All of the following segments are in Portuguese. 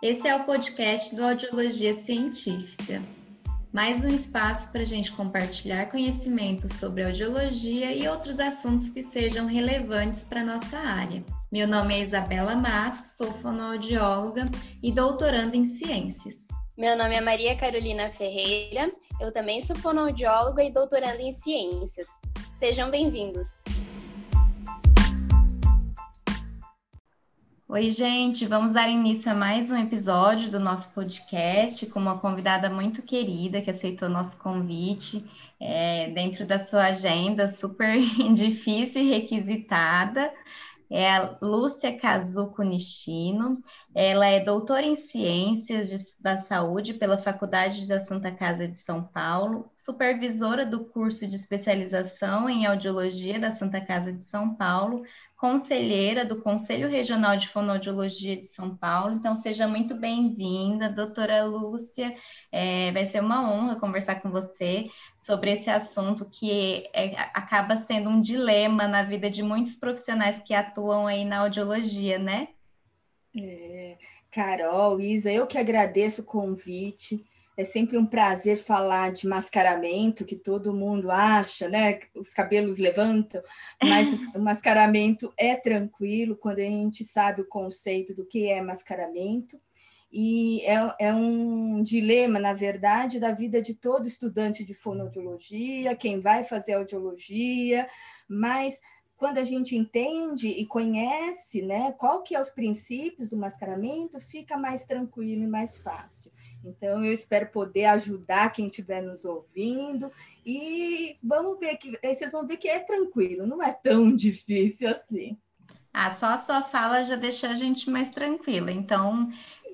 Esse é o podcast do Audiologia Científica. Mais um espaço para a gente compartilhar conhecimentos sobre audiologia e outros assuntos que sejam relevantes para a nossa área. Meu nome é Isabela Matos, sou fonoaudióloga e doutoranda em ciências. Meu nome é Maria Carolina Ferreira, eu também sou fonoaudióloga e doutoranda em ciências. Sejam bem-vindos! Oi, gente, vamos dar início a mais um episódio do nosso podcast com uma convidada muito querida que aceitou nosso convite é, dentro da sua agenda super difícil e requisitada. É a Lúcia Kazuko Nishino. Ela é doutora em Ciências de, da Saúde pela Faculdade da Santa Casa de São Paulo, supervisora do curso de especialização em audiologia da Santa Casa de São Paulo, conselheira do Conselho Regional de Fonoaudiologia de São Paulo. Então, seja muito bem-vinda, doutora Lúcia. É, vai ser uma honra conversar com você sobre esse assunto que é, acaba sendo um dilema na vida de muitos profissionais que atuam aí na audiologia, né? É, Carol, Isa, eu que agradeço o convite. É sempre um prazer falar de mascaramento, que todo mundo acha, né? Os cabelos levantam, mas o mascaramento é tranquilo quando a gente sabe o conceito do que é mascaramento. E é, é um dilema, na verdade, da vida de todo estudante de fonoaudiologia, quem vai fazer audiologia, mas quando a gente entende e conhece, né, qual que é os princípios do mascaramento, fica mais tranquilo e mais fácil. Então, eu espero poder ajudar quem estiver nos ouvindo e vamos ver que vocês vão ver que é tranquilo, não é tão difícil assim. Ah, só a sua fala já deixou a gente mais tranquila. Então,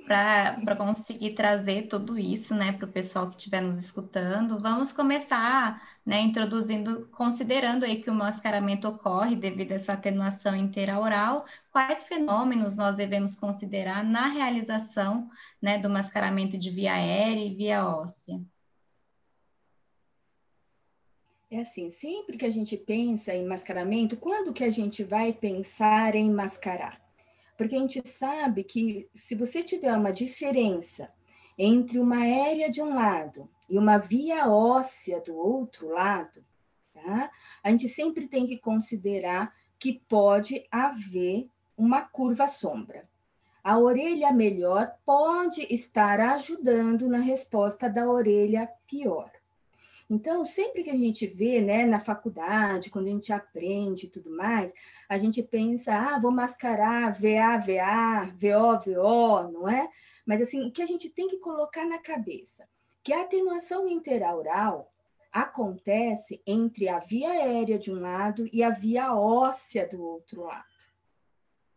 para conseguir trazer tudo isso né, para o pessoal que estiver nos escutando, vamos começar né, introduzindo, considerando aí que o mascaramento ocorre devido a essa atenuação inteira-oral, quais fenômenos nós devemos considerar na realização né, do mascaramento de via aérea e via óssea? É assim, sempre que a gente pensa em mascaramento, quando que a gente vai pensar em mascarar? Porque a gente sabe que se você tiver uma diferença entre uma aérea de um lado e uma via óssea do outro lado, tá? a gente sempre tem que considerar que pode haver uma curva sombra. A orelha melhor pode estar ajudando na resposta da orelha pior. Então, sempre que a gente vê, né, na faculdade, quando a gente aprende e tudo mais, a gente pensa, ah, vou mascarar VA, VA, VO, VO, não é? Mas, assim, o que a gente tem que colocar na cabeça? Que a atenuação interaural acontece entre a via aérea de um lado e a via óssea do outro lado.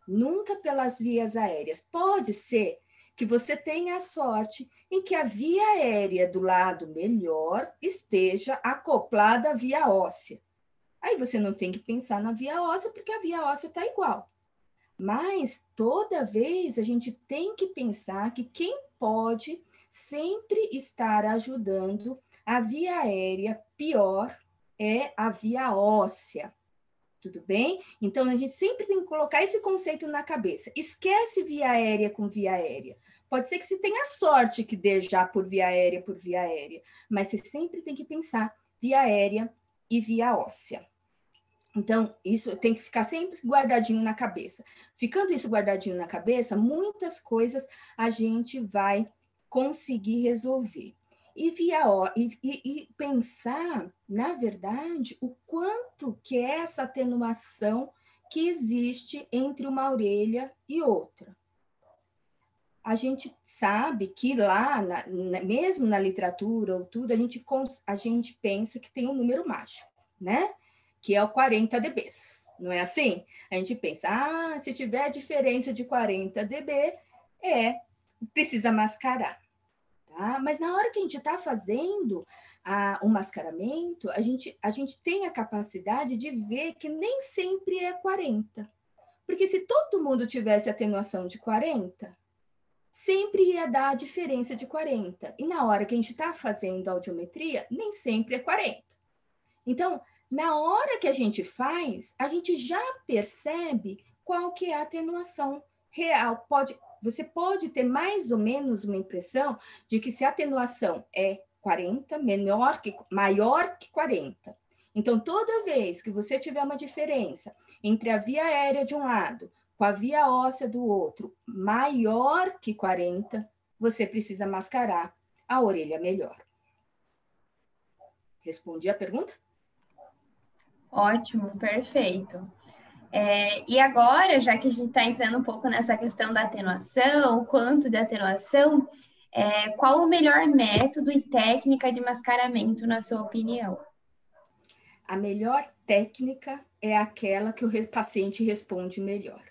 Nunca pelas vias aéreas. Pode ser que você tenha a sorte em que a via aérea do lado melhor esteja acoplada à via óssea. Aí você não tem que pensar na via óssea, porque a via óssea está igual. Mas toda vez a gente tem que pensar que quem pode sempre estar ajudando a via aérea pior é a via óssea. Tudo bem? Então a gente sempre tem que colocar esse conceito na cabeça. Esquece via aérea com via aérea. Pode ser que você tenha sorte que dê já por via aérea por via aérea, mas você sempre tem que pensar via aérea e via óssea. Então, isso tem que ficar sempre guardadinho na cabeça. Ficando isso guardadinho na cabeça, muitas coisas a gente vai conseguir resolver e, via, e, e, pensar, na verdade, o quanto que é essa atenuação que existe entre uma orelha e outra. A gente sabe que lá, na, na, mesmo na literatura ou tudo, a gente, a gente pensa que tem um número mágico, né? Que é o 40 dB. Não é assim? A gente pensa, ah, se tiver diferença de 40 dB, é, precisa mascarar. Tá? Mas na hora que a gente está fazendo o mascaramento, a gente, a gente tem a capacidade de ver que nem sempre é 40. Porque se todo mundo tivesse atenuação de 40, sempre ia dar a diferença de 40. E na hora que a gente está fazendo a audiometria, nem sempre é 40. Então, na hora que a gente faz, a gente já percebe qual que é a atenuação real. Pode, você pode ter mais ou menos uma impressão de que se a atenuação é 40, menor que, maior que 40. Então, toda vez que você tiver uma diferença entre a via aérea de um lado com a via óssea do outro maior que 40, você precisa mascarar a orelha melhor. Respondi a pergunta? Ótimo, perfeito. É, e agora, já que a gente está entrando um pouco nessa questão da atenuação, o quanto de atenuação, é, qual o melhor método e técnica de mascaramento, na sua opinião? A melhor técnica é aquela que o paciente responde melhor.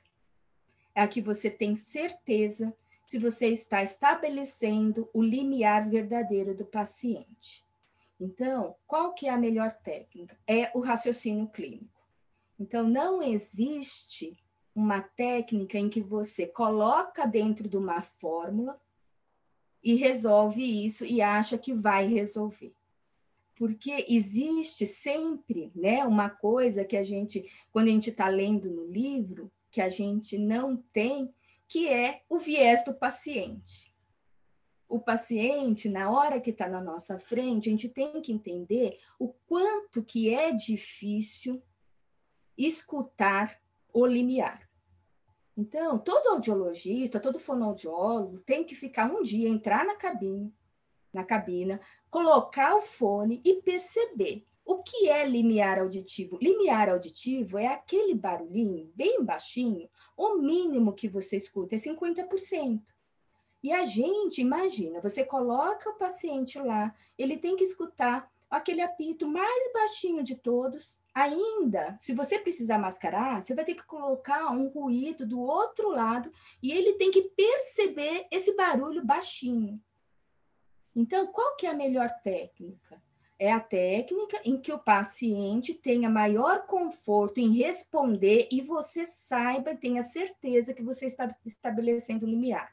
É a que você tem certeza se você está estabelecendo o limiar verdadeiro do paciente. Então, qual que é a melhor técnica? É o raciocínio clínico. Então, não existe uma técnica em que você coloca dentro de uma fórmula e resolve isso e acha que vai resolver. Porque existe sempre né, uma coisa que a gente, quando a gente está lendo no livro, que a gente não tem, que é o viés do paciente. O paciente, na hora que está na nossa frente, a gente tem que entender o quanto que é difícil escutar o limiar. Então, todo audiologista, todo fonoaudiólogo tem que ficar um dia, entrar na cabine, na cabina, colocar o fone e perceber o que é limiar auditivo. Limiar auditivo é aquele barulhinho bem baixinho, o mínimo que você escuta é 50%. E a gente, imagina, você coloca o paciente lá, ele tem que escutar aquele apito mais baixinho de todos, Ainda, se você precisar mascarar, você vai ter que colocar um ruído do outro lado e ele tem que perceber esse barulho baixinho. Então, qual que é a melhor técnica? É a técnica em que o paciente tenha maior conforto em responder e você saiba, tenha certeza que você está estabelecendo o limiar.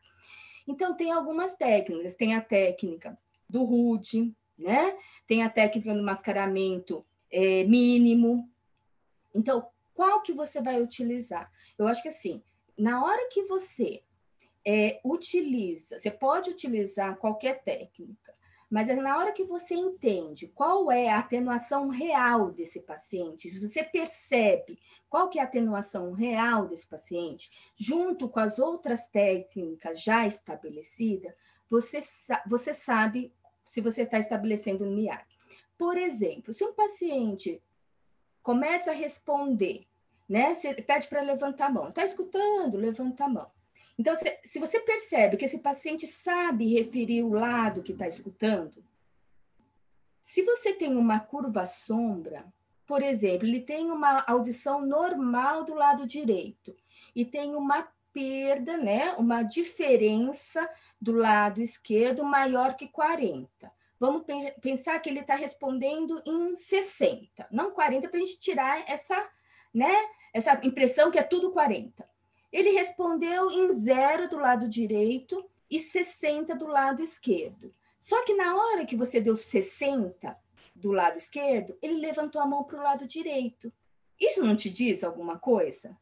Então, tem algumas técnicas. Tem a técnica do rude, né? Tem a técnica do mascaramento é, mínimo. Então, qual que você vai utilizar? Eu acho que assim, na hora que você é, utiliza, você pode utilizar qualquer técnica, mas é na hora que você entende qual é a atenuação real desse paciente, se você percebe qual que é a atenuação real desse paciente, junto com as outras técnicas já estabelecidas, você, você sabe se você está estabelecendo um MIAR. Por exemplo, se um paciente começa a responder, né? Você pede para levantar a mão, está escutando? Levanta a mão. Então, se, se você percebe que esse paciente sabe referir o lado que está escutando, se você tem uma curva sombra, por exemplo, ele tem uma audição normal do lado direito e tem uma perda, né, uma diferença do lado esquerdo maior que 40 vamos pensar que ele está respondendo em 60, não 40, para a gente tirar essa, né, essa impressão que é tudo 40. Ele respondeu em zero do lado direito e 60 do lado esquerdo. Só que na hora que você deu 60 do lado esquerdo, ele levantou a mão para o lado direito. Isso não te diz alguma coisa?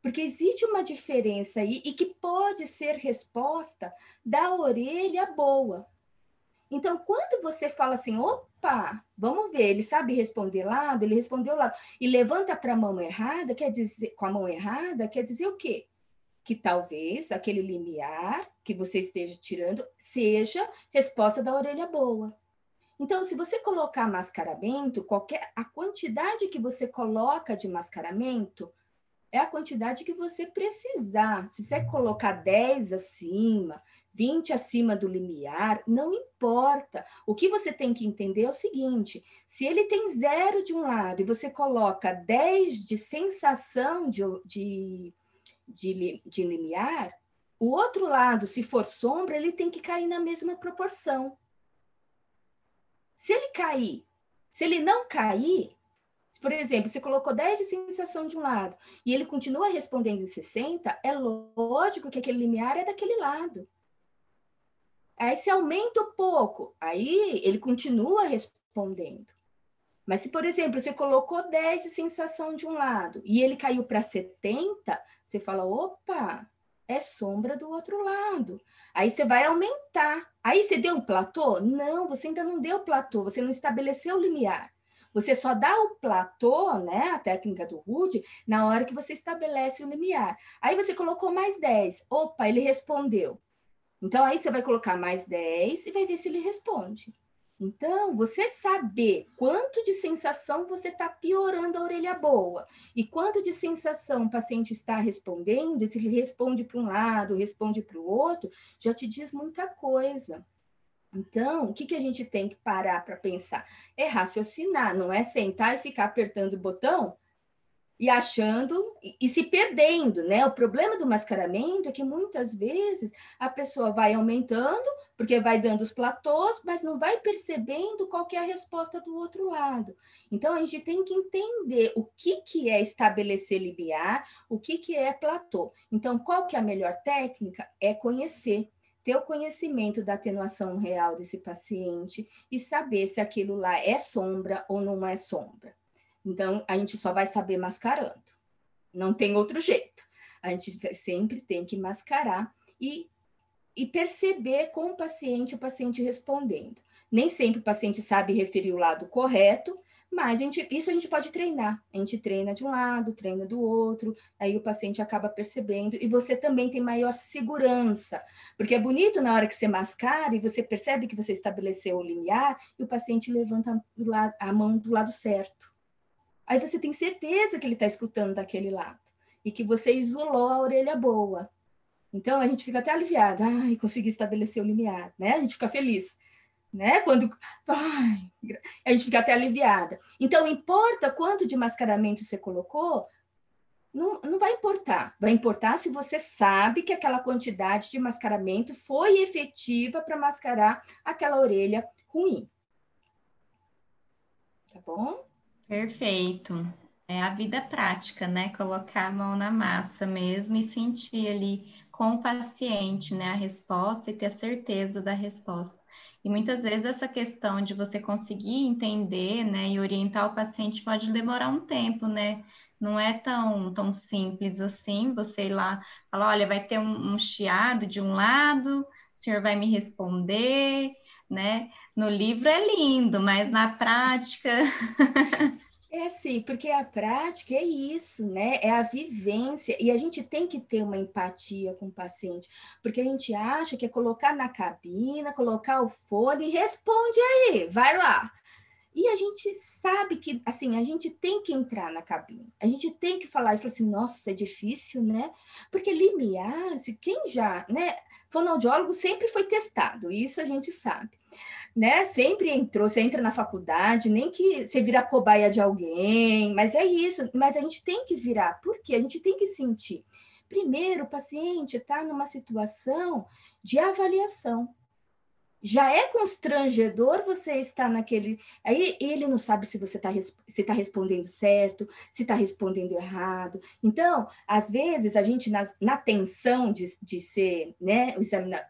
Porque existe uma diferença aí e que pode ser resposta da orelha boa. Então, quando você fala assim, opa, vamos ver, ele sabe responder lado, ele respondeu lado, e levanta para a mão errada, quer dizer, com a mão errada, quer dizer o quê? Que talvez aquele limiar que você esteja tirando seja resposta da orelha boa. Então, se você colocar mascaramento, qualquer a quantidade que você coloca de mascaramento é a quantidade que você precisar. Se você colocar 10 acima, 20 acima do limiar, não importa. O que você tem que entender é o seguinte: se ele tem zero de um lado e você coloca 10 de sensação de, de, de, de limiar, o outro lado, se for sombra, ele tem que cair na mesma proporção. Se ele cair, se ele não cair, por exemplo, você colocou 10 de sensação de um lado e ele continua respondendo em 60, é lógico que aquele limiar é daquele lado. Aí se aumenta um pouco, aí ele continua respondendo. Mas se, por exemplo, você colocou 10 de sensação de um lado e ele caiu para 70, você fala, opa, é sombra do outro lado. Aí você vai aumentar. Aí você deu o platô? Não, você ainda não deu platô, você não estabeleceu o limiar. Você só dá o platô, né, a técnica do Rude, na hora que você estabelece o limiar. Aí você colocou mais 10. Opa, ele respondeu. Então aí você vai colocar mais 10 e vai ver se ele responde. Então, você saber quanto de sensação você está piorando a orelha boa e quanto de sensação o paciente está respondendo, se ele responde para um lado, responde para o outro, já te diz muita coisa. Então, o que, que a gente tem que parar para pensar? É raciocinar, não é sentar e ficar apertando o botão e achando e, e, se perdendo, né? O problema do mascaramento é que muitas vezes a pessoa vai aumentando, porque vai dando os platôs, mas não vai percebendo qual é a resposta do outro lado. Então a gente tem que entender o que, que é estabelecer limiar, o que, que é platô. Então, qual que é a melhor técnica? É conhecer ter o conhecimento da atenuação real desse paciente e saber se aquilo lá é sombra ou não é sombra. Então, a gente só vai saber mascarando. Não tem outro jeito. A gente sempre tem que mascarar e, e perceber com o paciente, o paciente respondendo. Nem sempre o paciente sabe referir o lado correto, mas a gente, isso a gente pode treinar. A gente treina de um lado, treina do outro, aí o paciente acaba percebendo e você também tem maior segurança. Porque é bonito na hora que você mascara e você percebe que você estabeleceu o limiar e o paciente levanta a mão do lado certo. Aí você tem certeza que ele está escutando daquele lado e que você isolou a orelha boa. Então a gente fica até aliviado, ai, consegui estabelecer o limiar, né? A gente fica feliz né? Quando ai, a gente fica até aliviada. Então, importa quanto de mascaramento você colocou? Não, não vai importar. Vai importar se você sabe que aquela quantidade de mascaramento foi efetiva para mascarar aquela orelha ruim. Tá bom? Perfeito. É a vida prática, né? Colocar a mão na massa mesmo e sentir ali com o paciente, né, a resposta e ter a certeza da resposta. E muitas vezes essa questão de você conseguir entender, né, e orientar o paciente pode demorar um tempo, né? Não é tão, tão simples assim, você ir lá falar, olha, vai ter um, um chiado de um lado, o senhor vai me responder, né? No livro é lindo, mas na prática É sim, porque a prática é isso, né? É a vivência. E a gente tem que ter uma empatia com o paciente, porque a gente acha que é colocar na cabina, colocar o fone e responde aí, vai lá. E a gente sabe que, assim, a gente tem que entrar na cabine, a gente tem que falar e falar assim, nossa, é difícil, né? Porque limiar, se quem já, né? Fonoaudiólogo sempre foi testado, isso a gente sabe né? Sempre entrou, você entra na faculdade, nem que você vira cobaia de alguém, mas é isso. Mas a gente tem que virar, porque a gente tem que sentir. Primeiro, o paciente está numa situação de avaliação já é constrangedor você estar naquele. Aí ele não sabe se você está se tá respondendo certo, se está respondendo errado. Então, às vezes, a gente, na, na tensão de, de ser, né,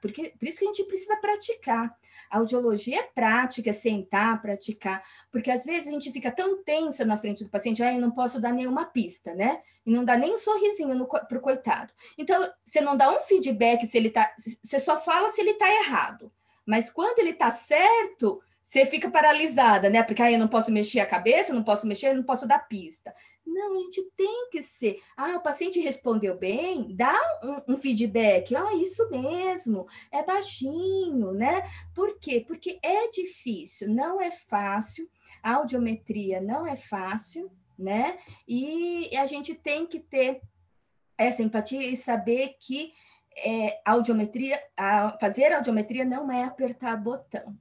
porque por isso que a gente precisa praticar. A audiologia é prática, é sentar, praticar, porque às vezes a gente fica tão tensa na frente do paciente, ah, eu não posso dar nenhuma pista, né? E não dá nem um sorrisinho para o coitado. Então, você não dá um feedback se ele está. Você só fala se ele está errado. Mas quando ele está certo, você fica paralisada, né? Porque aí eu não posso mexer a cabeça, não posso mexer, não posso dar pista. Não, a gente tem que ser. Ah, o paciente respondeu bem, dá um, um feedback. Ah, isso mesmo, é baixinho, né? Por quê? Porque é difícil, não é fácil. A audiometria não é fácil, né? E a gente tem que ter essa empatia e saber que é, audiometria, a, fazer audiometria não é apertar botão,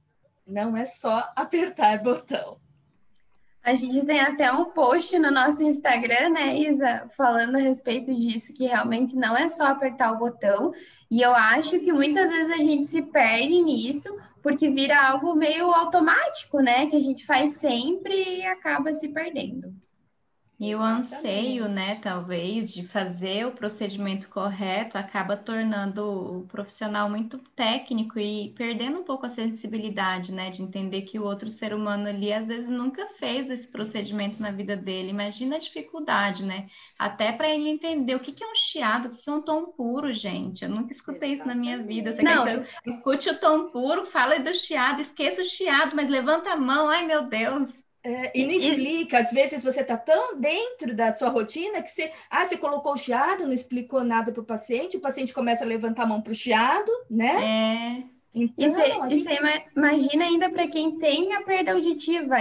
não é só apertar botão. A gente tem até um post no nosso Instagram, né, Isa, falando a respeito disso, que realmente não é só apertar o botão. E eu acho que muitas vezes a gente se perde nisso, porque vira algo meio automático, né, que a gente faz sempre e acaba se perdendo. E o anseio, né, talvez, de fazer o procedimento correto acaba tornando o profissional muito técnico e perdendo um pouco a sensibilidade, né, de entender que o outro ser humano ali às vezes nunca fez esse procedimento na vida dele. Imagina a dificuldade, né? Até para ele entender o que, que é um chiado, o que, que é um tom puro, gente. Eu nunca escutei Exatamente. isso na minha vida. Você Não. quer então, escute o tom puro, fala do chiado, esqueça o chiado, mas levanta a mão, ai meu Deus. É, e não explica, às vezes você está tão dentro da sua rotina que você, ah, você colocou o chiado, não explicou nada para o paciente, o paciente começa a levantar a mão para o chiado, né? É. Então, e você, gente... imagina ainda para quem tem a perda auditiva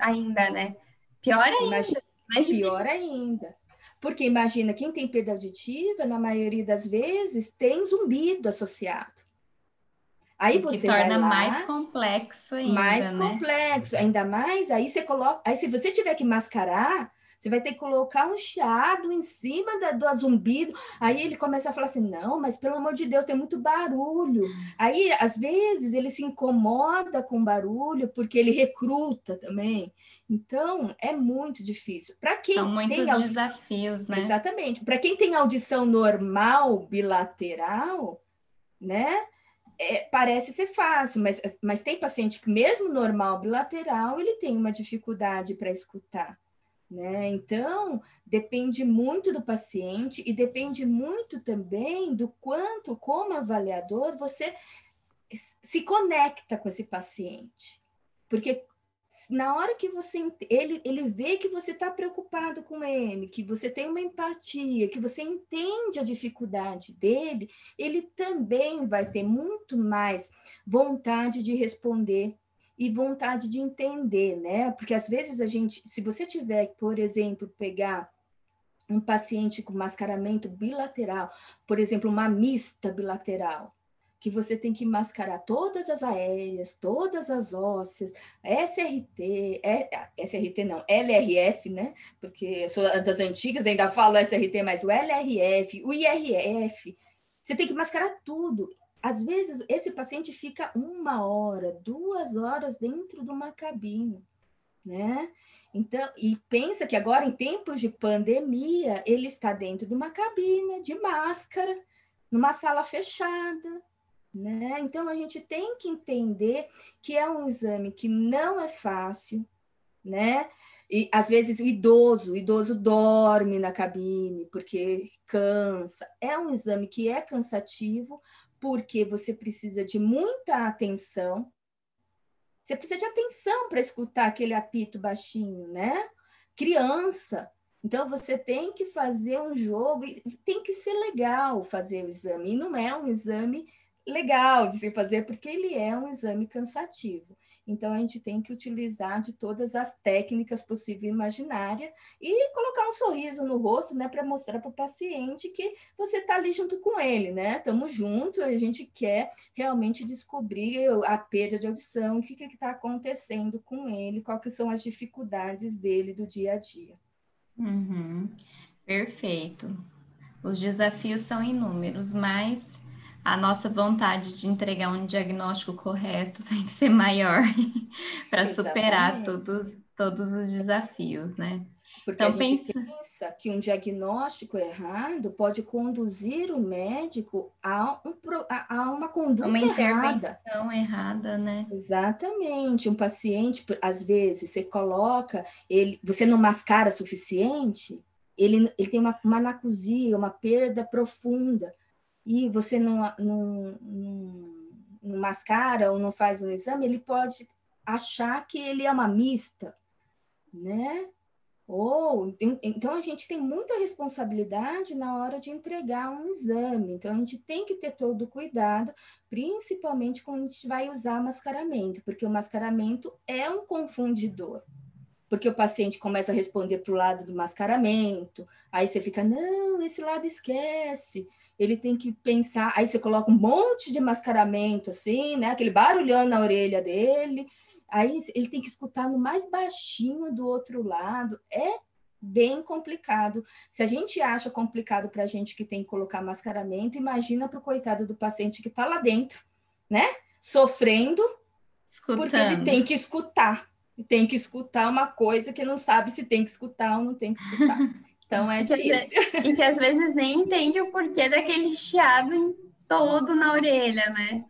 ainda, né? Pior ainda. Imagina, mais pior difícil. ainda. Porque imagina, quem tem perda auditiva, na maioria das vezes, tem zumbido associado. Aí você que torna lá, mais complexo ainda, mais né? complexo, ainda mais aí você coloca, aí se você tiver que mascarar, você vai ter que colocar um chiado em cima da, do zumbido. Aí ele começa a falar assim: não, mas pelo amor de Deus, tem muito barulho. Aí, às vezes, ele se incomoda com barulho porque ele recruta também. Então, é muito difícil. Para quem São muitos tem desafios, né? Exatamente. Para quem tem audição normal bilateral, né? É, parece ser fácil, mas, mas tem paciente que, mesmo normal bilateral, ele tem uma dificuldade para escutar. Né? Então, depende muito do paciente e depende muito também do quanto, como avaliador, você se conecta com esse paciente. Porque na hora que você ele, ele vê que você está preocupado com ele, que você tem uma empatia, que você entende a dificuldade dele, ele também vai ter muito mais vontade de responder e vontade de entender, né? Porque às vezes a gente, se você tiver, por exemplo, pegar um paciente com mascaramento bilateral, por exemplo, uma mista bilateral, que você tem que mascarar todas as aéreas, todas as ósseas, SRT, é, SRT não, LRF, né? Porque sou das antigas, ainda falo SRT, mas o LRF, o IRF, você tem que mascarar tudo. Às vezes, esse paciente fica uma hora, duas horas dentro de uma cabine, né? Então, e pensa que agora, em tempos de pandemia, ele está dentro de uma cabine, de máscara, numa sala fechada, né? Então, a gente tem que entender que é um exame que não é fácil, né? E às vezes o idoso, o idoso dorme na cabine porque cansa. É um exame que é cansativo porque você precisa de muita atenção. Você precisa de atenção para escutar aquele apito baixinho, né? Criança. Então você tem que fazer um jogo e tem que ser legal fazer o exame. E não é um exame legal de se fazer, porque ele é um exame cansativo. Então, a gente tem que utilizar de todas as técnicas possíveis e imaginárias e colocar um sorriso no rosto, né, para mostrar para o paciente que você está ali junto com ele, né? Estamos juntos, a gente quer realmente descobrir a perda de audição, o que está acontecendo com ele, quais são as dificuldades dele do dia a dia. Uhum. Perfeito. Os desafios são inúmeros, mas a nossa vontade de entregar um diagnóstico correto tem que ser maior para superar todos, todos os desafios, né? Porque então, a gente pensa... pensa que um diagnóstico errado pode conduzir o médico a, um, a uma conduta uma errada. errada, né? Exatamente. Um paciente, às vezes, você coloca, ele, você não mascara suficiente, ele, ele tem uma, uma anacusia, uma perda profunda e você não, não, não, não mascara ou não faz um exame, ele pode achar que ele é uma mista, né? Ou então a gente tem muita responsabilidade na hora de entregar um exame. Então a gente tem que ter todo o cuidado, principalmente quando a gente vai usar mascaramento, porque o mascaramento é um confundidor porque o paciente começa a responder para o lado do mascaramento, aí você fica, não, esse lado esquece, ele tem que pensar, aí você coloca um monte de mascaramento, assim, né, aquele barulhão na orelha dele, aí ele tem que escutar no mais baixinho do outro lado, é bem complicado. Se a gente acha complicado para a gente que tem que colocar mascaramento, imagina para o coitado do paciente que está lá dentro, né, sofrendo, Escutando. porque ele tem que escutar, tem que escutar uma coisa que não sabe se tem que escutar ou não tem que escutar. Então é difícil. E que às vezes nem entende o porquê daquele chiado todo na orelha, né?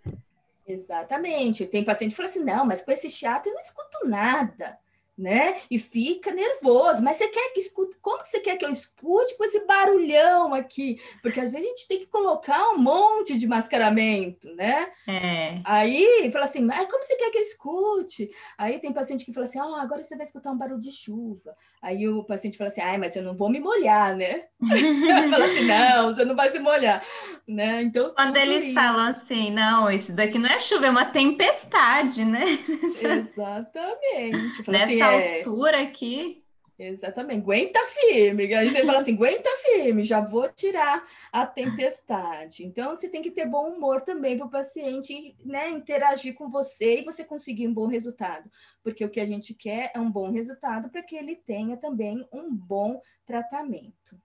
Exatamente. Tem paciente que fala assim: não, mas com esse chiado eu não escuto nada né? E fica nervoso. Mas você quer que escute? Como você quer que eu escute com esse barulhão aqui? Porque às vezes a gente tem que colocar um monte de mascaramento, né? É. Aí fala assim, mas como você quer que eu escute? Aí tem paciente que fala assim, oh, agora você vai escutar um barulho de chuva. Aí o paciente fala assim, ai, mas eu não vou me molhar, né? fala assim, não, você não vai se molhar, né? Então quando eles isso... falam assim, não, isso daqui não é chuva, é uma tempestade, né? Exatamente. Fala Nessa assim, é... altura aqui. Exatamente, aguenta firme. Aí você fala assim, aguenta firme, já vou tirar a tempestade. Então, você tem que ter bom humor também para o paciente né, interagir com você e você conseguir um bom resultado. Porque o que a gente quer é um bom resultado para que ele tenha também um bom tratamento.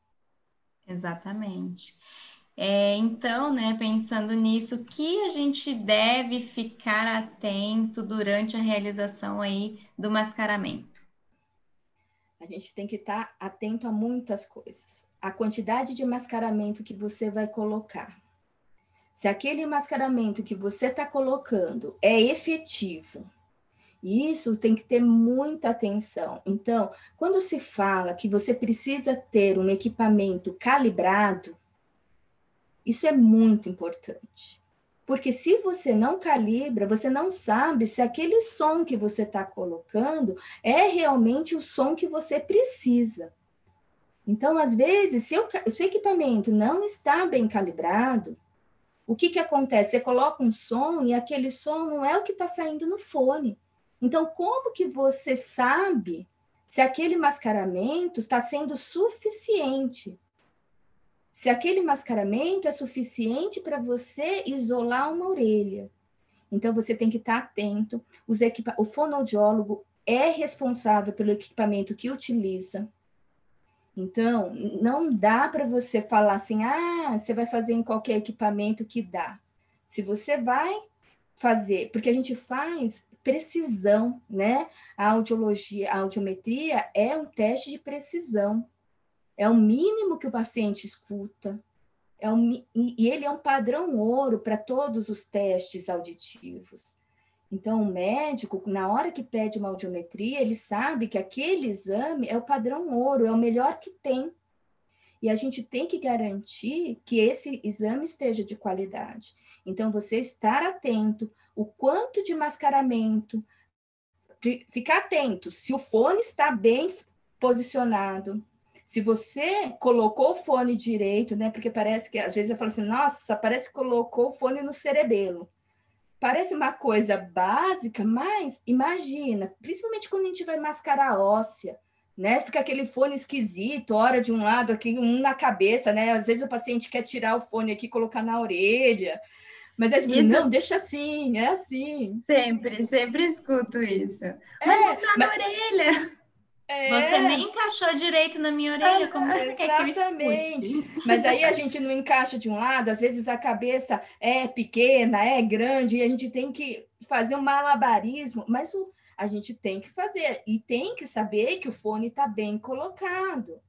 Exatamente. É, então, né, pensando nisso, o que a gente deve ficar atento durante a realização aí do mascaramento? A gente tem que estar atento a muitas coisas. A quantidade de mascaramento que você vai colocar. Se aquele mascaramento que você está colocando é efetivo, isso tem que ter muita atenção. Então, quando se fala que você precisa ter um equipamento calibrado, isso é muito importante. Porque se você não calibra, você não sabe se aquele som que você está colocando é realmente o som que você precisa. Então, às vezes, se o, seu equipamento não está bem calibrado, o que, que acontece? Você coloca um som e aquele som não é o que está saindo no fone. Então, como que você sabe se aquele mascaramento está sendo suficiente se aquele mascaramento é suficiente para você isolar uma orelha. Então, você tem que estar atento. Equipa... O fonoaudiólogo é responsável pelo equipamento que utiliza. Então, não dá para você falar assim, ah, você vai fazer em qualquer equipamento que dá. Se você vai fazer, porque a gente faz precisão, né? A audiologia, a audiometria é um teste de precisão. É o mínimo que o paciente escuta. É um, e ele é um padrão ouro para todos os testes auditivos. Então, o médico, na hora que pede uma audiometria, ele sabe que aquele exame é o padrão ouro, é o melhor que tem. E a gente tem que garantir que esse exame esteja de qualidade. Então, você estar atento, o quanto de mascaramento, ficar atento se o fone está bem posicionado, se você colocou o fone direito, né? Porque parece que às vezes eu falo assim, nossa, parece que colocou o fone no cerebelo. Parece uma coisa básica, mas imagina, principalmente quando a gente vai mascarar óssea, né? Fica aquele fone esquisito, hora de um lado aqui, um na cabeça, né? Às vezes o paciente quer tirar o fone aqui e colocar na orelha. Mas é tipo, isso... não, deixa assim, é assim. Sempre, sempre escuto isso. É, mas não tá na orelha. É. Você nem encaixou direito na minha orelha, como você quer que eu escute? Mas aí a gente não encaixa de um lado, às vezes a cabeça é pequena, é grande, e a gente tem que fazer um malabarismo, mas o, a gente tem que fazer, e tem que saber que o fone está bem colocado.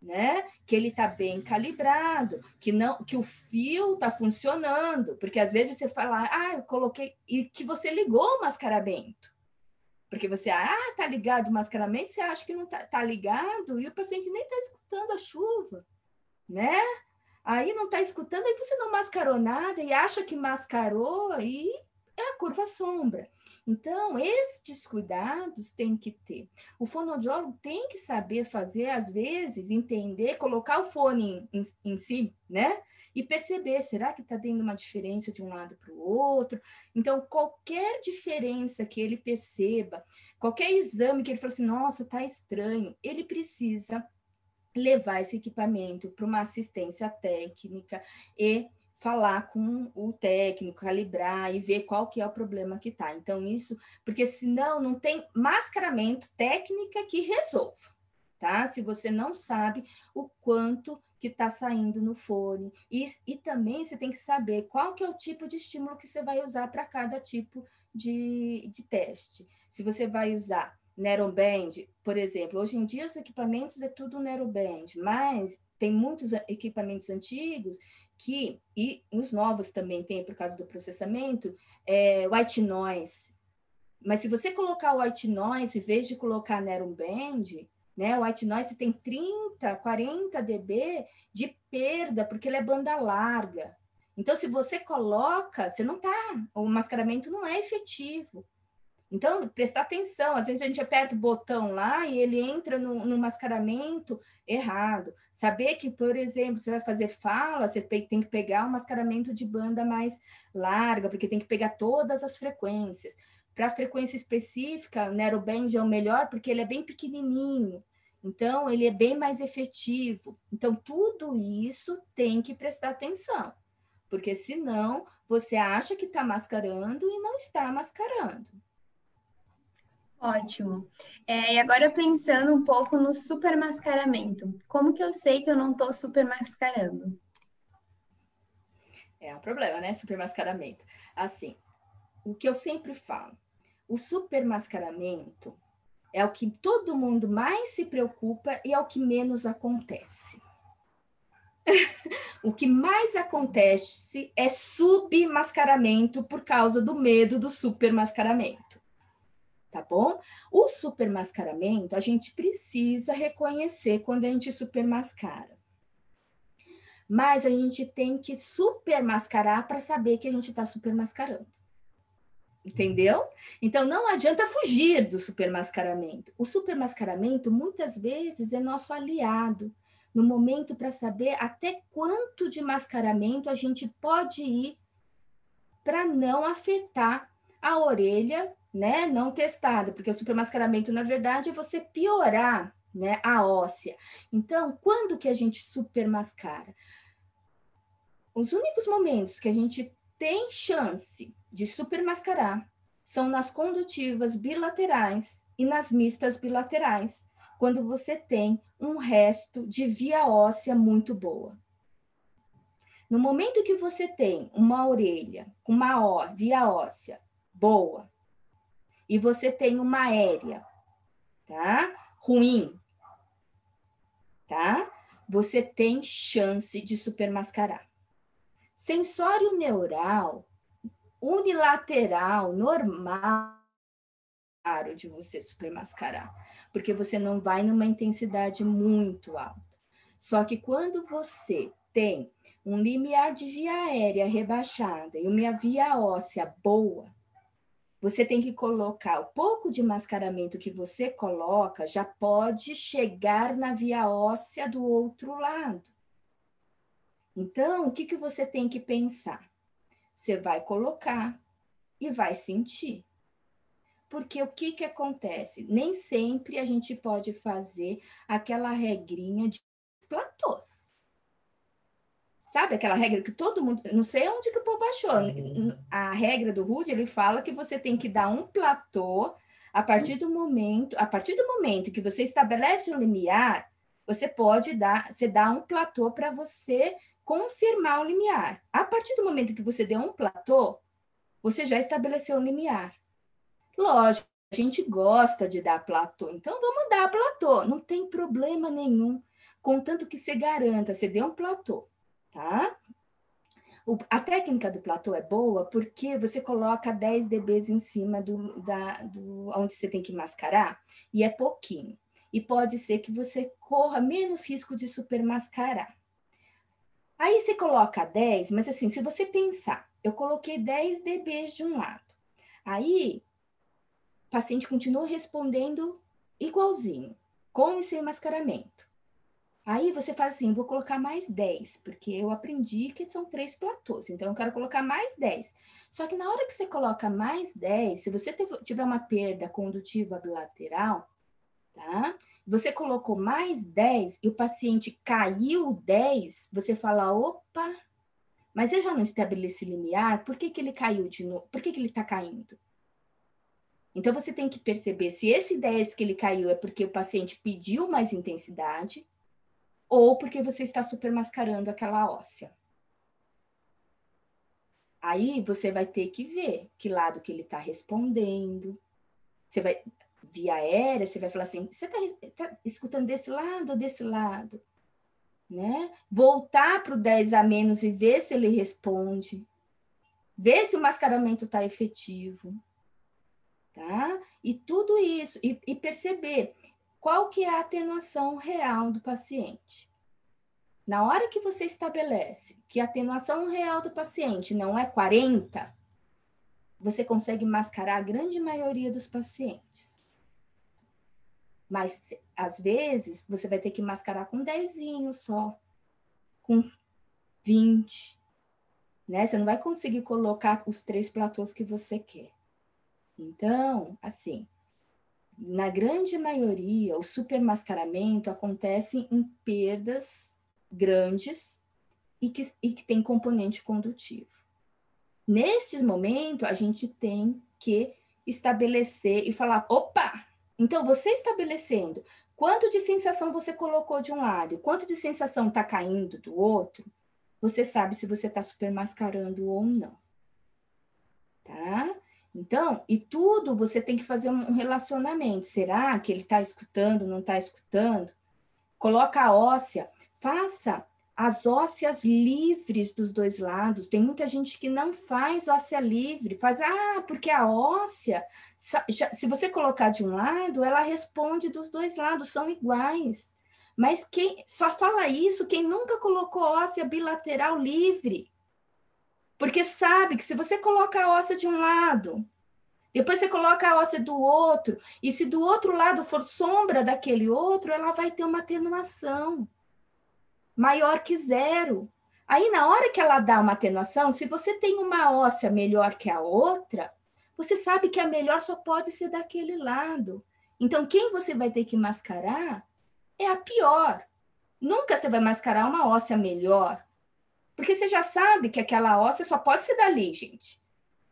Né? Que ele está bem calibrado, que não, que o fio está funcionando, porque às vezes você fala, ah, eu coloquei e que você ligou o mascaramento. Porque você, ah, tá ligado o mascaramento, você acha que não tá, tá ligado e o paciente nem tá escutando a chuva, né? Aí não tá escutando, aí você não mascarou nada e acha que mascarou e é a curva sombra. Então, esses cuidados tem que ter. O fonoaudiólogo tem que saber fazer, às vezes, entender, colocar o fone em, em si, né? E perceber, será que está tendo uma diferença de um lado para o outro? Então, qualquer diferença que ele perceba, qualquer exame que ele fale assim, nossa, está estranho, ele precisa levar esse equipamento para uma assistência técnica e falar com o técnico, calibrar e ver qual que é o problema que tá. Então isso, porque senão não tem mascaramento técnica que resolva, tá? Se você não sabe o quanto que está saindo no fone e, e também você tem que saber qual que é o tipo de estímulo que você vai usar para cada tipo de, de teste. Se você vai usar Narrowband, por exemplo, hoje em dia os equipamentos é tudo Narrowband, mas tem muitos equipamentos antigos que, e os novos também tem por causa do processamento, é, white noise. Mas se você colocar white noise, em vez de colocar Narrowband, né, o white noise tem 30, 40 dB de perda, porque ele é banda larga. Então, se você coloca, você não tá, o mascaramento não é efetivo. Então, prestar atenção, às vezes a gente aperta o botão lá e ele entra no, no, mascaramento errado. Saber que, por exemplo, você vai fazer fala, você tem, que pegar um mascaramento de banda mais larga, porque tem que pegar todas as frequências. Para frequência específica, o narrowband é o melhor porque ele é bem pequenininho. Então, ele é bem mais efetivo. Então, tudo isso tem que prestar atenção. Porque senão, você acha que está mascarando e não está mascarando. Ótimo. É, e agora pensando um pouco no super mascaramento. Como que eu sei que eu não estou super mascarando? É um problema, né? Super mascaramento. Assim, o que eu sempre falo, o super mascaramento é o que todo mundo mais se preocupa e é o que menos acontece. o que mais acontece é submascaramento por causa do medo do supermascaramento tá bom? O supermascaramento, a gente precisa reconhecer quando a gente supermascara. Mas a gente tem que supermascarar para saber que a gente está supermascarando. Entendeu? Então não adianta fugir do supermascaramento. O supermascaramento muitas vezes é nosso aliado no momento para saber até quanto de mascaramento a gente pode ir para não afetar a orelha né, não testada, porque o supermascaramento, na verdade, é você piorar né, a óssea. Então, quando que a gente supermascara? Os únicos momentos que a gente tem chance de supermascarar são nas condutivas bilaterais e nas mistas bilaterais, quando você tem um resto de via óssea muito boa. No momento que você tem uma orelha com uma ó, via óssea boa, e você tem uma aérea, tá? Ruim, tá? Você tem chance de supermascarar. Sensório neural unilateral, normal, de você supermascarar, porque você não vai numa intensidade muito alta. Só que quando você tem um limiar de via aérea rebaixada e uma via óssea boa, você tem que colocar o pouco de mascaramento que você coloca já pode chegar na via óssea do outro lado. Então, o que, que você tem que pensar? Você vai colocar e vai sentir. Porque o que, que acontece? Nem sempre a gente pode fazer aquela regrinha de platôs. Sabe aquela regra que todo mundo, não sei onde que o povo achou. A regra do Rude, ele fala que você tem que dar um platô a partir do momento, a partir do momento que você estabelece o limiar, você pode dar, você dá um platô para você confirmar o limiar. A partir do momento que você deu um platô, você já estabeleceu o limiar. Lógico, a gente gosta de dar platô, então vamos dar platô, não tem problema nenhum, contanto que você garanta, você deu um platô tá? O, a técnica do platô é boa porque você coloca 10 dB em cima do, da, do onde você tem que mascarar e é pouquinho. E pode ser que você corra menos risco de supermascarar. Aí você coloca 10, mas assim, se você pensar, eu coloquei 10 dB de um lado. Aí o paciente continua respondendo igualzinho, com e sem mascaramento. Aí você faz assim, vou colocar mais 10, porque eu aprendi que são três platôs, então eu quero colocar mais 10. Só que na hora que você coloca mais 10, se você tiver uma perda condutiva bilateral, tá? Você colocou mais 10 e o paciente caiu 10, você fala, opa, mas eu já não estabeleci limiar, por que, que ele caiu de novo? Por que, que ele está caindo? Então você tem que perceber se esse 10 que ele caiu é porque o paciente pediu mais intensidade, ou porque você está supermascarando aquela óssea. Aí você vai ter que ver que lado que ele está respondendo. Você vai via aérea, você vai falar assim: você está tá escutando desse lado ou desse lado? Né? Voltar para o 10 a menos e ver se ele responde. Ver se o mascaramento está efetivo. Tá? E tudo isso, e, e perceber qual que é a atenuação real do paciente. Na hora que você estabelece que a atenuação real do paciente não é 40, você consegue mascarar a grande maioria dos pacientes. Mas, às vezes, você vai ter que mascarar com 10 só, com 20, né? Você não vai conseguir colocar os três platôs que você quer. Então, assim, na grande maioria, o supermascaramento acontece em perdas grandes e que, e que tem componente condutivo. Neste momento, a gente tem que estabelecer e falar: opa! Então, você estabelecendo quanto de sensação você colocou de um lado, quanto de sensação está caindo do outro, você sabe se você está supermascarando ou não. Tá? Então, e tudo você tem que fazer um relacionamento. Será que ele está escutando, não está escutando? Coloca a óssea, faça as ósseas livres dos dois lados. Tem muita gente que não faz óssea livre, faz, ah, porque a óssea, se você colocar de um lado, ela responde dos dois lados, são iguais. Mas quem só fala isso quem nunca colocou óssea bilateral livre. Porque sabe que se você coloca a óssea de um lado, depois você coloca a óssea do outro, e se do outro lado for sombra daquele outro, ela vai ter uma atenuação maior que zero. Aí, na hora que ela dá uma atenuação, se você tem uma óssea melhor que a outra, você sabe que a melhor só pode ser daquele lado. Então, quem você vai ter que mascarar é a pior. Nunca você vai mascarar uma óssea melhor, porque você já sabe que aquela óssea só pode ser dali, gente.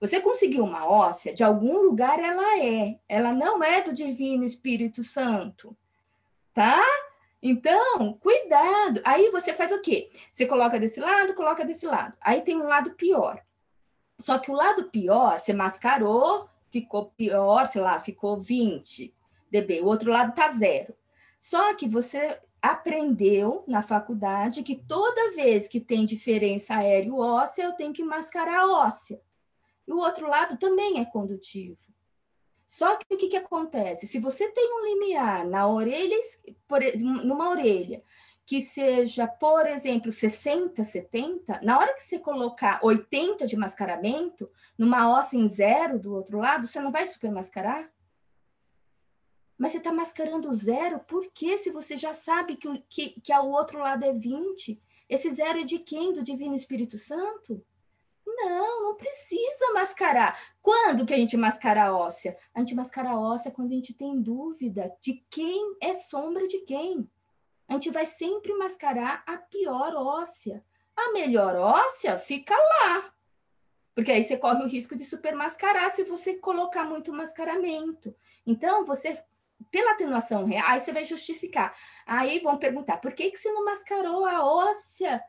Você conseguiu uma óssea, de algum lugar ela é. Ela não é do Divino Espírito Santo. Tá? Então, cuidado. Aí você faz o quê? Você coloca desse lado, coloca desse lado. Aí tem um lado pior. Só que o lado pior, você mascarou, ficou pior, sei lá, ficou 20 dB. O outro lado tá zero. Só que você aprendeu na faculdade que toda vez que tem diferença aéreo-óssea, eu tenho que mascarar óssea. E o outro lado também é condutivo. Só que o que, que acontece? Se você tem um limiar na orelha, por, numa orelha, que seja, por exemplo, 60, 70, na hora que você colocar 80 de mascaramento, numa óssea em zero do outro lado, você não vai supermascarar? Mas você está mascarando zero, por quê? Se você já sabe que, que, que ao outro lado é 20. Esse zero é de quem? Do Divino Espírito Santo? Não, não precisa mascarar. Quando que a gente mascara a óssea? A gente mascara a óssea quando a gente tem dúvida de quem é sombra de quem. A gente vai sempre mascarar a pior óssea. A melhor óssea fica lá. Porque aí você corre o risco de supermascarar se você colocar muito mascaramento. Então, você pela atenuação real, aí você vai justificar. Aí vão perguntar, por que, que você não mascarou a óssea,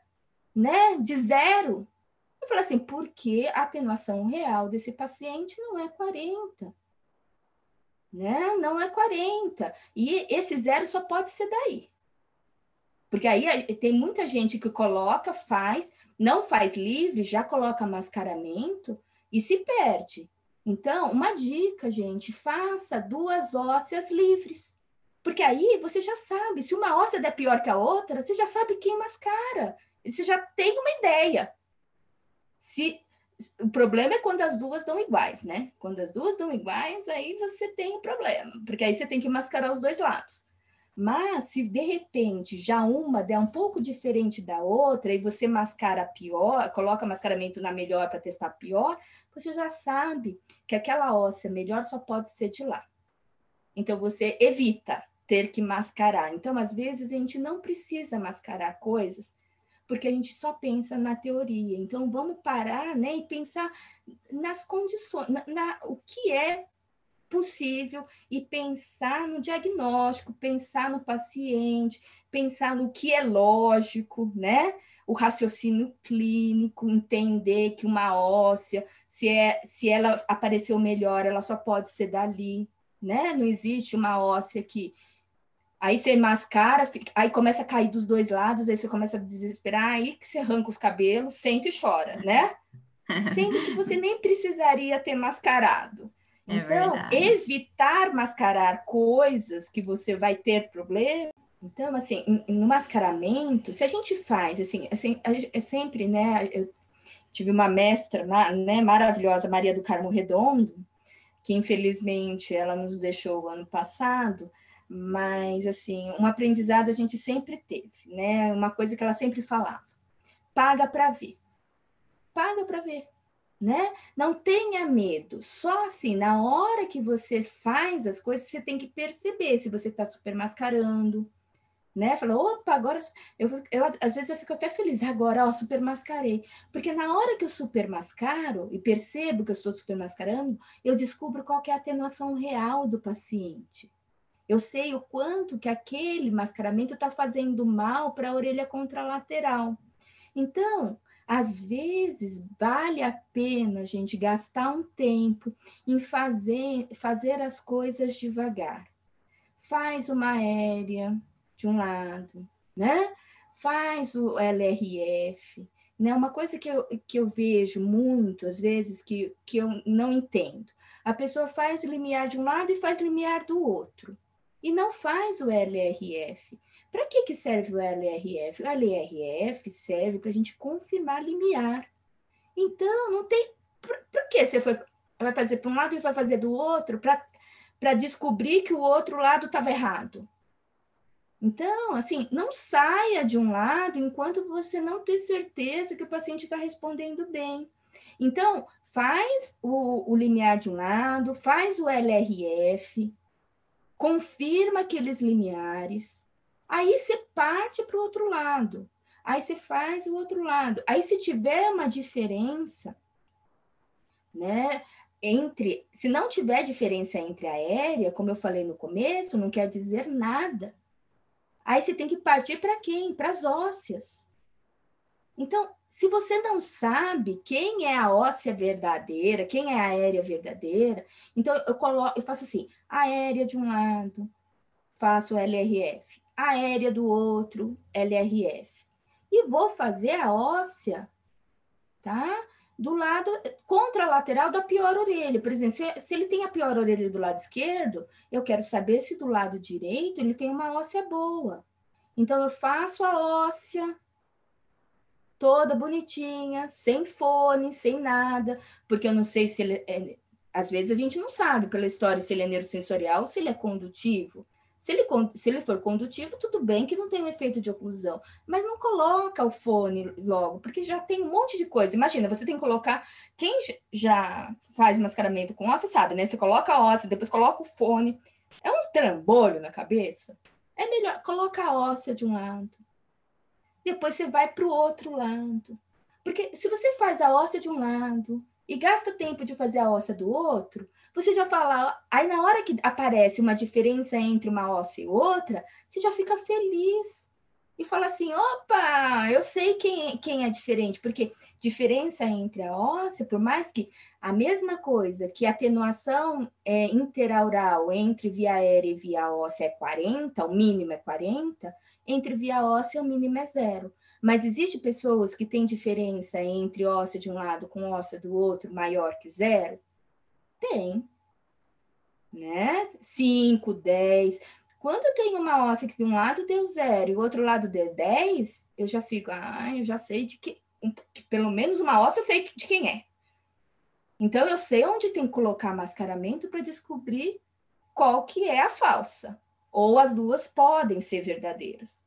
né, de zero? Eu falo assim, porque a atenuação real desse paciente não é 40. Né? Não é 40. E esse zero só pode ser daí. Porque aí tem muita gente que coloca, faz, não faz livre, já coloca mascaramento e se perde. Então, uma dica, gente, faça duas ósseas livres. Porque aí você já sabe, se uma óssea der pior que a outra, você já sabe quem mascara. Você já tem uma ideia. Se o problema é quando as duas dão iguais, né? Quando as duas dão iguais, aí você tem um problema, porque aí você tem que mascarar os dois lados. Mas se de repente já uma der um pouco diferente da outra e você mascara pior, coloca mascaramento na melhor para testar pior, você já sabe que aquela óssea melhor só pode ser de lá. Então você evita ter que mascarar. Então, às vezes, a gente não precisa mascarar coisas porque a gente só pensa na teoria. Então, vamos parar né, e pensar nas condições, na, na, o que é possível e pensar no diagnóstico, pensar no paciente, pensar no que é lógico, né? O raciocínio clínico, entender que uma óssea, se, é, se ela apareceu melhor, ela só pode ser dali, né? Não existe uma óssea que aí você mascara, aí começa a cair dos dois lados, aí você começa a desesperar, aí que você arranca os cabelos, sente e chora, né? Sendo que você nem precisaria ter mascarado. É então, verdade. evitar mascarar coisas que você vai ter problema. Então, assim, no mascaramento, se a gente faz, assim, assim é sempre, né? Eu tive uma mestra, né, maravilhosa, Maria do Carmo Redondo, que infelizmente ela nos deixou ano passado, mas assim, um aprendizado a gente sempre teve, né? Uma coisa que ela sempre falava: paga para ver. Paga para ver né? Não tenha medo. Só assim, na hora que você faz as coisas, você tem que perceber se você está super mascarando, né? Fala, opa, agora eu, eu às vezes eu fico até feliz agora, ó, super mascarei, porque na hora que eu super mascaro e percebo que eu estou super mascarando, eu descubro qual é a atenuação real do paciente. Eu sei o quanto que aquele mascaramento está fazendo mal para a orelha contralateral. Então, às vezes vale a pena a gente gastar um tempo em fazer, fazer as coisas devagar. Faz uma aérea de um lado, né? Faz o LRF, né? Uma coisa que eu, que eu vejo muito, às vezes, que, que eu não entendo. A pessoa faz limiar de um lado e faz limiar do outro. E não faz o LRF. Para que, que serve o LRF? O LRF serve para a gente confirmar limiar. Então, não tem. Por, por que você foi, vai fazer para um lado e vai fazer do outro para descobrir que o outro lado estava errado? Então, assim, não saia de um lado enquanto você não ter certeza que o paciente está respondendo bem. Então, faz o, o limiar de um lado, faz o LRF, confirma aqueles limiares, Aí você parte para o outro lado. Aí você faz o outro lado. Aí se tiver uma diferença, né, entre, se não tiver diferença entre aérea, como eu falei no começo, não quer dizer nada. Aí você tem que partir para quem? Para as ósseas. Então, se você não sabe quem é a óssea verdadeira, quem é a aérea verdadeira, então eu coloco, eu faço assim, aérea de um lado, faço LRF, aérea do outro, LRF. E vou fazer a óssea, tá? Do lado contralateral da pior orelha. Por exemplo, se, se ele tem a pior orelha do lado esquerdo, eu quero saber se do lado direito ele tem uma óssea boa. Então, eu faço a óssea toda bonitinha, sem fone, sem nada, porque eu não sei se ele. É, às vezes a gente não sabe pela história se ele é neurosensorial ou se ele é condutivo. Se ele, se ele for condutivo, tudo bem que não tem um efeito de oclusão, mas não coloca o fone logo, porque já tem um monte de coisa. Imagina, você tem que colocar. Quem já faz mascaramento com óssea sabe, né? Você coloca a óssea, depois coloca o fone. É um trambolho na cabeça. É melhor, coloca a óssea de um lado. Depois você vai para o outro lado. Porque se você faz a óssea de um lado e gasta tempo de fazer a óssea do outro, você já fala, aí na hora que aparece uma diferença entre uma óssea e outra, você já fica feliz e fala assim: opa, eu sei quem é, quem é diferente, porque diferença entre a óssea, por mais que a mesma coisa, que a atenuação é, interaural entre via aérea e via óssea é 40, o mínimo é 40, entre via óssea o mínimo é zero. Mas existe pessoas que têm diferença entre óssea de um lado com óssea do outro maior que zero? Tem. Né? 5, 10. Quando eu tenho uma óssea que de um lado deu zero e o outro lado deu 10, eu já fico, ah, eu já sei de que, pelo menos uma óssea eu sei de quem é. Então eu sei onde tem que colocar mascaramento para descobrir qual que é a falsa. Ou as duas podem ser verdadeiras.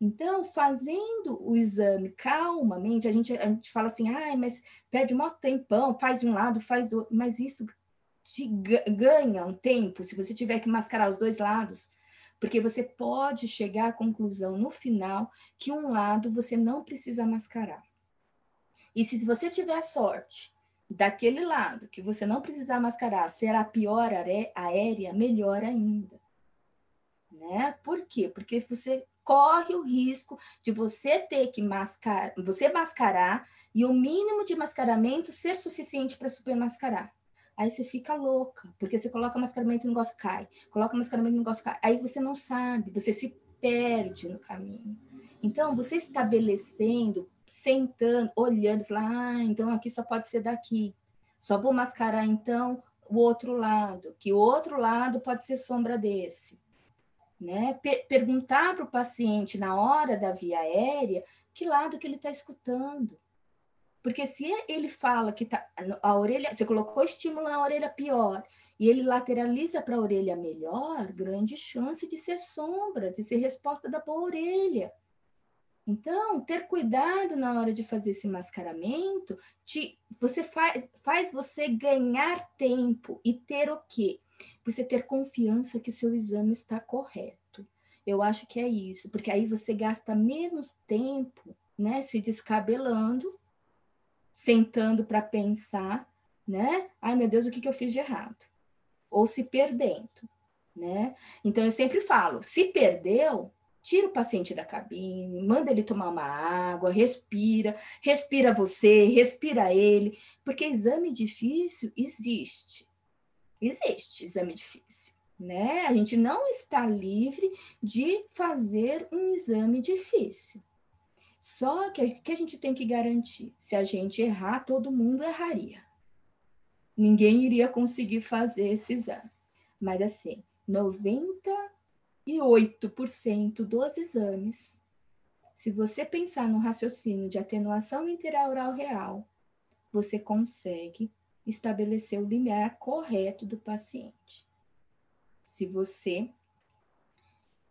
Então, fazendo o exame calmamente, a gente, a gente fala assim, ah, mas perde um tempão, faz de um lado, faz do outro, mas isso te ganha um tempo se você tiver que mascarar os dois lados, porque você pode chegar à conclusão no final que um lado você não precisa mascarar. E se você tiver sorte daquele lado que você não precisar mascarar ser a pior aérea, melhor ainda. Né? Por quê? Porque você corre o risco de você ter que mascarar, você mascarar e o mínimo de mascaramento ser suficiente para supermascarar. Aí você fica louca, porque você coloca mascaramento e o negócio cai, coloca mascaramento e o negócio cai. Aí você não sabe, você se perde no caminho. Então, você estabelecendo, sentando, olhando, falando, ah, então aqui só pode ser daqui. Só vou mascarar, então, o outro lado, que o outro lado pode ser sombra desse. Né? perguntar para o paciente na hora da via aérea que lado que ele está escutando. Porque se ele fala que tá, a orelha, você colocou estímulo na orelha pior e ele lateraliza para a orelha melhor, grande chance de ser sombra, de ser resposta da boa orelha. Então, ter cuidado na hora de fazer esse mascaramento, te, você faz, faz você ganhar tempo e ter o quê? Você ter confiança que o seu exame está correto. Eu acho que é isso, porque aí você gasta menos tempo, né, se descabelando, sentando para pensar, né? Ai, meu Deus, o que, que eu fiz de errado? Ou se perdendo, né? Então eu sempre falo, se perdeu, tira o paciente da cabine, manda ele tomar uma água, respira, respira você, respira ele, porque exame difícil existe. Existe exame difícil, né? A gente não está livre de fazer um exame difícil. Só que o que a gente tem que garantir? Se a gente errar, todo mundo erraria. Ninguém iria conseguir fazer esse exame. Mas assim, 90 e 8% dos exames, se você pensar no raciocínio de atenuação interaural real, você consegue estabelecer o limiar correto do paciente. Se você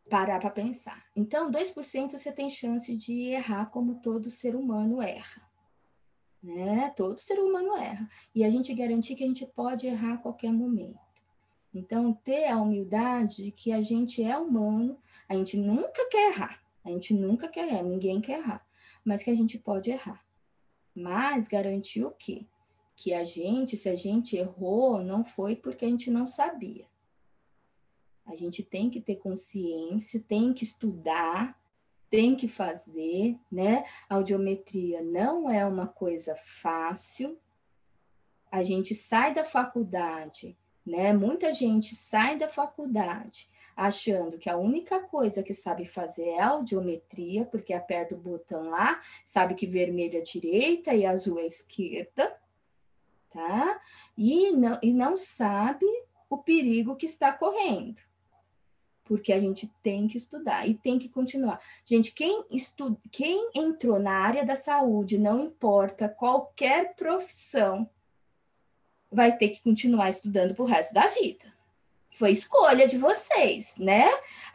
parar para pensar. Então, 2% você tem chance de errar como todo ser humano erra. Né? Todo ser humano erra. E a gente garantir que a gente pode errar a qualquer momento. Então, ter a humildade de que a gente é humano, a gente nunca quer errar, a gente nunca quer errar, ninguém quer errar, mas que a gente pode errar. Mas garantir o quê? Que a gente, se a gente errou, não foi porque a gente não sabia. A gente tem que ter consciência, tem que estudar, tem que fazer, né? Audiometria não é uma coisa fácil. A gente sai da faculdade né? Muita gente sai da faculdade achando que a única coisa que sabe fazer é audiometria, porque aperta o botão lá, sabe que vermelho é direita e azul é esquerda, tá? E não, e não sabe o perigo que está correndo. Porque a gente tem que estudar e tem que continuar. Gente, quem, estuda, quem entrou na área da saúde, não importa qualquer profissão, vai ter que continuar estudando para o resto da vida. Foi escolha de vocês, né?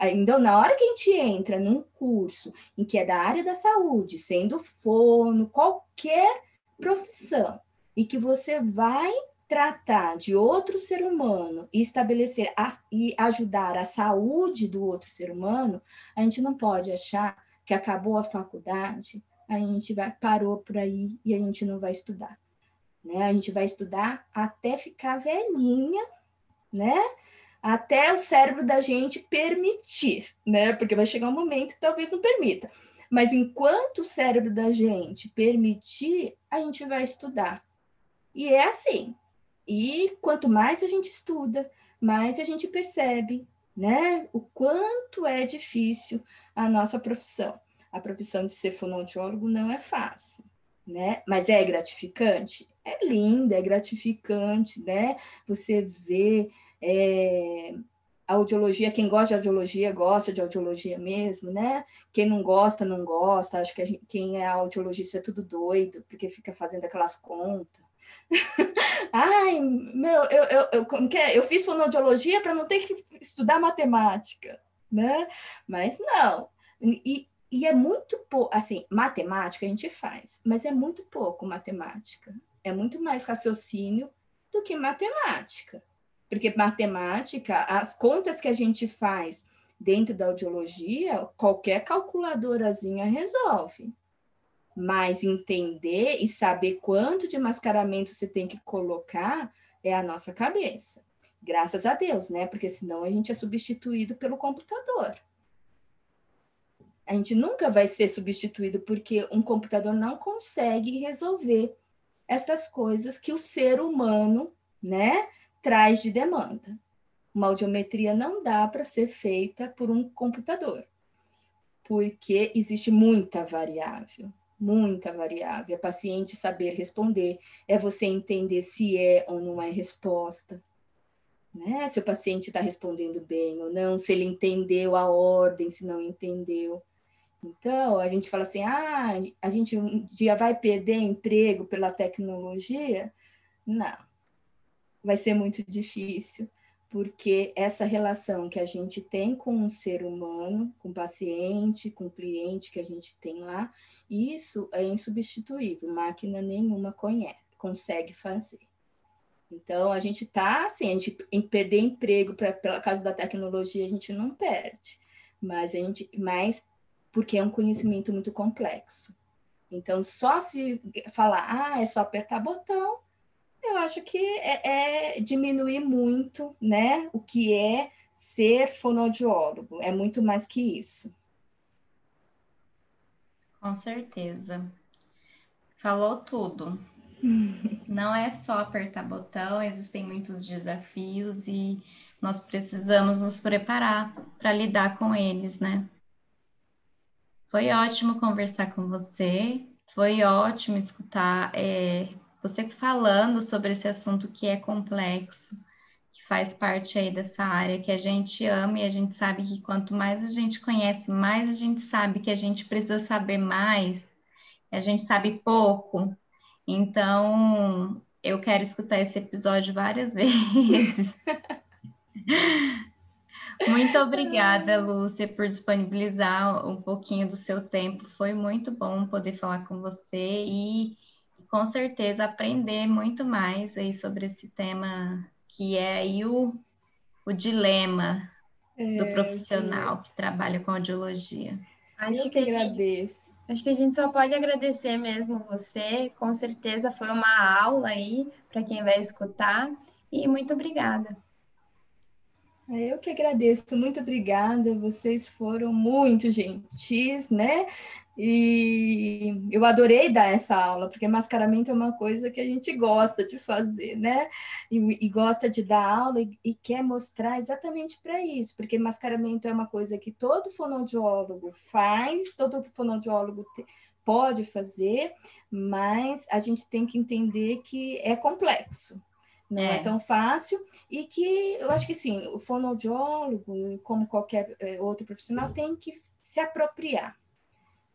Então, na hora que a gente entra num curso em que é da área da saúde, sendo fono, qualquer profissão, e que você vai tratar de outro ser humano e estabelecer a, e ajudar a saúde do outro ser humano, a gente não pode achar que acabou a faculdade, a gente vai, parou por aí e a gente não vai estudar. Né? A gente vai estudar até ficar velhinha, né? Até o cérebro da gente permitir, né? Porque vai chegar um momento que talvez não permita. Mas enquanto o cérebro da gente permitir, a gente vai estudar. E é assim. E quanto mais a gente estuda, mais a gente percebe, né? O quanto é difícil a nossa profissão. A profissão de ser fonoaudiólogo não é fácil, né? Mas é gratificante? é linda, é gratificante, né? Você vê é, a audiologia, quem gosta de audiologia, gosta de audiologia mesmo, né? Quem não gosta, não gosta. Acho que gente, quem é audiologista é tudo doido, porque fica fazendo aquelas contas. Ai, meu, eu, eu, eu, como que é? eu fiz fonoaudiologia para não ter que estudar matemática, né? Mas não. E, e é muito pouco, assim, matemática a gente faz, mas é muito pouco matemática é muito mais raciocínio do que matemática. Porque matemática, as contas que a gente faz dentro da audiologia, qualquer calculadorazinha resolve. Mas entender e saber quanto de mascaramento você tem que colocar é a nossa cabeça. Graças a Deus, né? Porque senão a gente é substituído pelo computador. A gente nunca vai ser substituído porque um computador não consegue resolver essas coisas que o ser humano né, traz de demanda. Uma audiometria não dá para ser feita por um computador, porque existe muita variável, muita variável. É paciente saber responder, é você entender se é ou não é resposta, né? Se o paciente está respondendo bem ou não, se ele entendeu a ordem, se não entendeu. Então, a gente fala assim: ah, a gente um dia vai perder emprego pela tecnologia? Não, vai ser muito difícil, porque essa relação que a gente tem com um ser humano, com o paciente, com o cliente que a gente tem lá, isso é insubstituível, máquina nenhuma conhece, consegue fazer. Então, a gente está, assim, a gente em perder emprego pra, pela causa da tecnologia, a gente não perde, mas a gente, mas porque é um conhecimento muito complexo. Então, só se falar, ah, é só apertar botão, eu acho que é, é diminuir muito, né, o que é ser fonoaudiólogo. É muito mais que isso. Com certeza. Falou tudo. Não é só apertar botão, existem muitos desafios e nós precisamos nos preparar para lidar com eles, né? Foi ótimo conversar com você, foi ótimo escutar é, você falando sobre esse assunto que é complexo, que faz parte aí dessa área que a gente ama e a gente sabe que quanto mais a gente conhece, mais a gente sabe que a gente precisa saber mais, a gente sabe pouco, então, eu quero escutar esse episódio várias vezes. muito obrigada, Lúcia, por disponibilizar um pouquinho do seu tempo. Foi muito bom poder falar com você e, com certeza, aprender muito mais aí sobre esse tema que é aí o, o dilema é, do profissional que trabalha com audiologia. Acho eu que, que agradeço. Gente, acho que a gente só pode agradecer mesmo você. Com certeza foi uma aula aí para quem vai escutar. E muito obrigada. Eu que agradeço, muito obrigada. Vocês foram muito gentis, né? E eu adorei dar essa aula, porque mascaramento é uma coisa que a gente gosta de fazer, né? E, e gosta de dar aula e, e quer mostrar exatamente para isso, porque mascaramento é uma coisa que todo fonoaudiólogo faz, todo fonoaudiólogo te, pode fazer, mas a gente tem que entender que é complexo, não é. é. tão fácil e que eu acho que sim, o fonoaudiólogo, como qualquer eh, outro profissional, tem que se apropriar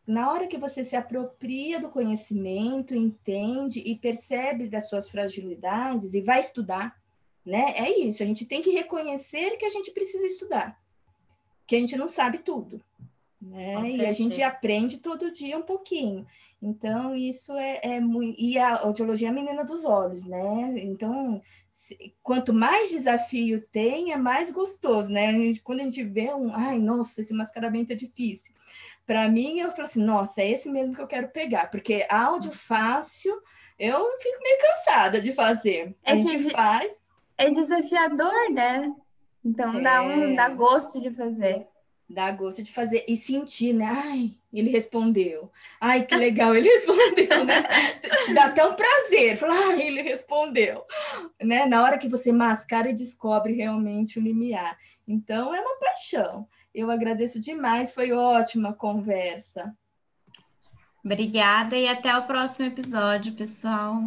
na hora que você se apropria do conhecimento, entende e percebe das suas fragilidades e vai estudar, né? É isso, a gente tem que reconhecer que a gente precisa estudar, que a gente não sabe tudo, né? E a gente aprende todo dia um pouquinho. Então, isso é, é muito. E a audiologia é a menina dos olhos, né? Então, se, quanto mais desafio tem, é mais gostoso, né? Quando a gente vê um. Ai, nossa, esse mascaramento é difícil para mim, eu falo assim, nossa, é esse mesmo que eu quero pegar, porque áudio fácil, eu fico meio cansada de fazer. É a gente faz. É desafiador, né? Então é... dá um dá gosto de fazer. Dá gosto de fazer e sentir, né? Ai, ele respondeu. Ai, que legal, ele respondeu, né? Te dá até um prazer. Falar, ai, ele respondeu. Né? Na hora que você mascara e descobre realmente o limiar. Então, é uma paixão. Eu agradeço demais, foi ótima conversa. Obrigada e até o próximo episódio, pessoal.